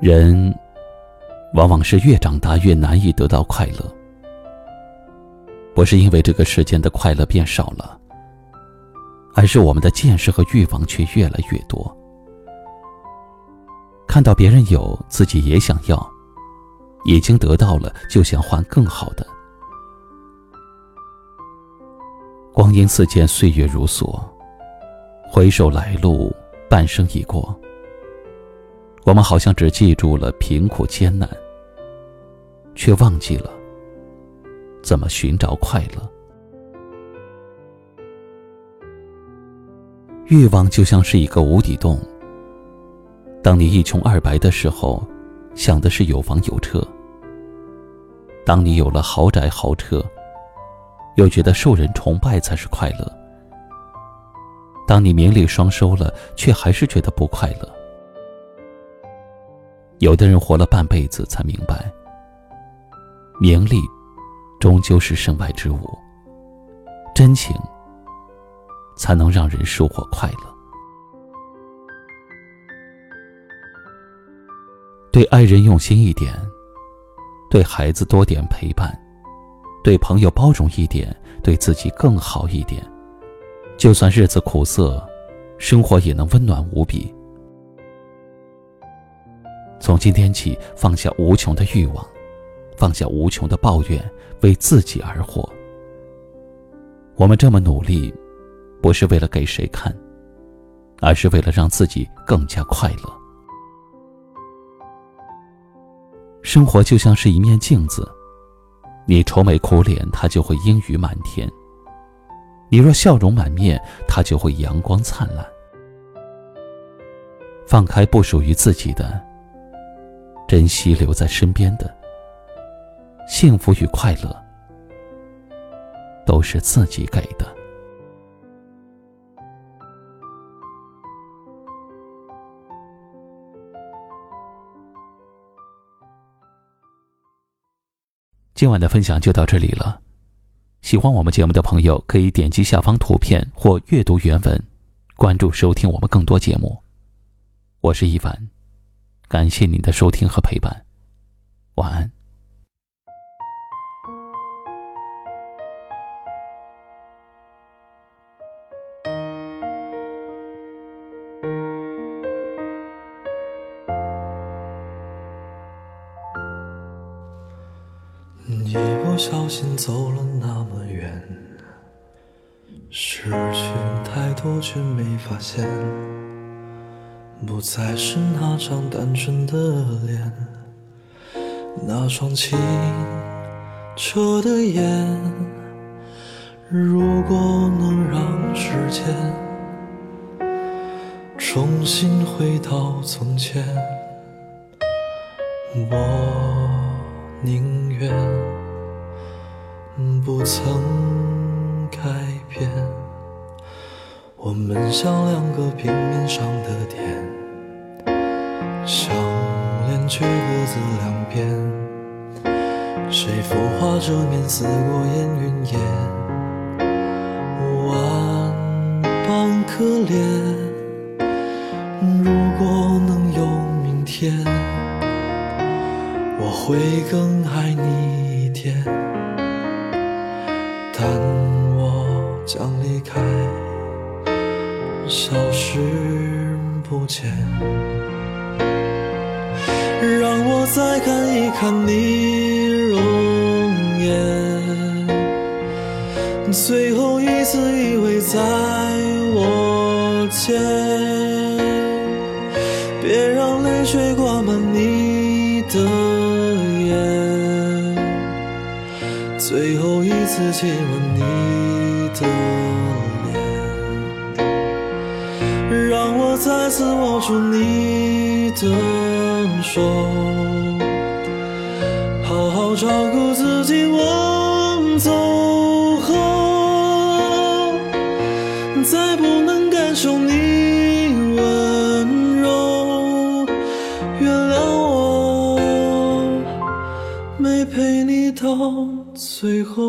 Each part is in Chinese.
人，往往是越长大越难以得到快乐，不是因为这个世间的快乐变少了，而是我们的见识和欲望却越来越多。看到别人有，自己也想要；已经得到了，就想换更好的。光阴似箭，岁月如梭，回首来路，半生已过。我们好像只记住了贫苦艰难，却忘记了怎么寻找快乐。欲望就像是一个无底洞。当你一穷二白的时候，想的是有房有车；当你有了豪宅豪车，又觉得受人崇拜才是快乐；当你名利双收了，却还是觉得不快乐。有的人活了半辈子才明白，名利终究是身外之物，真情才能让人收获快乐。对爱人用心一点，对孩子多点陪伴，对朋友包容一点，对自己更好一点，就算日子苦涩，生活也能温暖无比。从今天起，放下无穷的欲望，放下无穷的抱怨，为自己而活。我们这么努力，不是为了给谁看，而是为了让自己更加快乐。生活就像是一面镜子，你愁眉苦脸，它就会阴雨满天；你若笑容满面，它就会阳光灿烂。放开不属于自己的。珍惜留在身边的幸福与快乐，都是自己给的。今晚的分享就到这里了。喜欢我们节目的朋友，可以点击下方图片或阅读原文，关注收听我们更多节目。我是一凡。感谢您的收听和陪伴，晚安。一不小心走了那么远，失去太多却没发现。不再是那张单纯的脸，那双清澈的眼。如果能让时间重新回到从前，我宁愿不曾改变。我们像两个平面上的点。相连却各自两边，谁浮化遮面似过烟云烟？万般可怜，如果能有明天，我会更爱你一点。但我将离开，消失不见。让我再看一看你容颜，最后一次依偎在我肩，别让泪水挂满你的眼，最后一次亲吻你的再次握住你的手，好好照顾自己。我走后，再不能感受你温柔，原谅我没陪你到最后。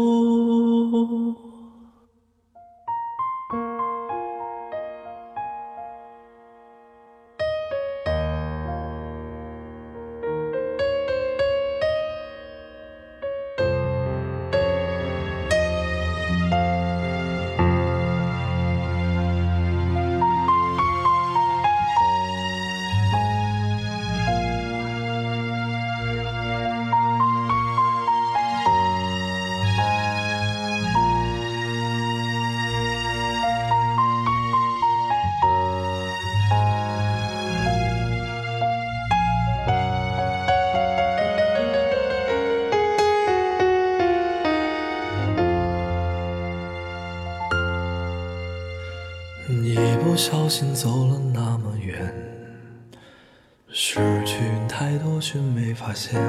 不小心走了那么远，失去太多却没发现，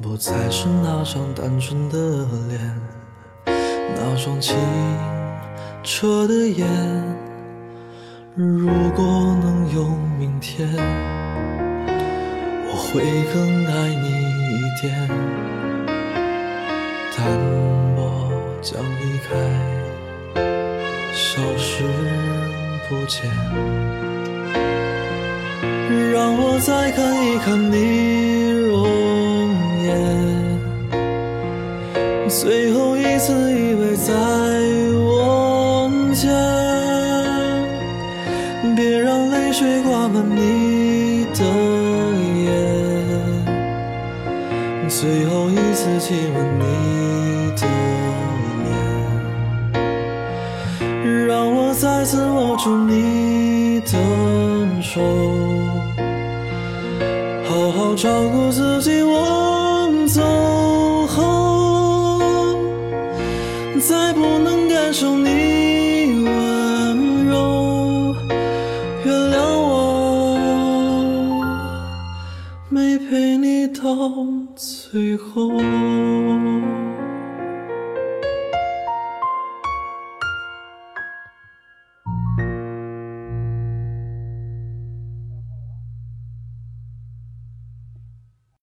不再是那张单纯的脸，那双清澈的眼。如果能有明天，我会更爱你一点，但我将离开。消失不见，让我再看一看你容颜，最后一次依偎在我肩，别让泪水挂满你的眼，最后一次亲吻你的。再次握住你的手，好好照顾自己。我走后，再不能感受你温柔，原谅我没陪你到最后。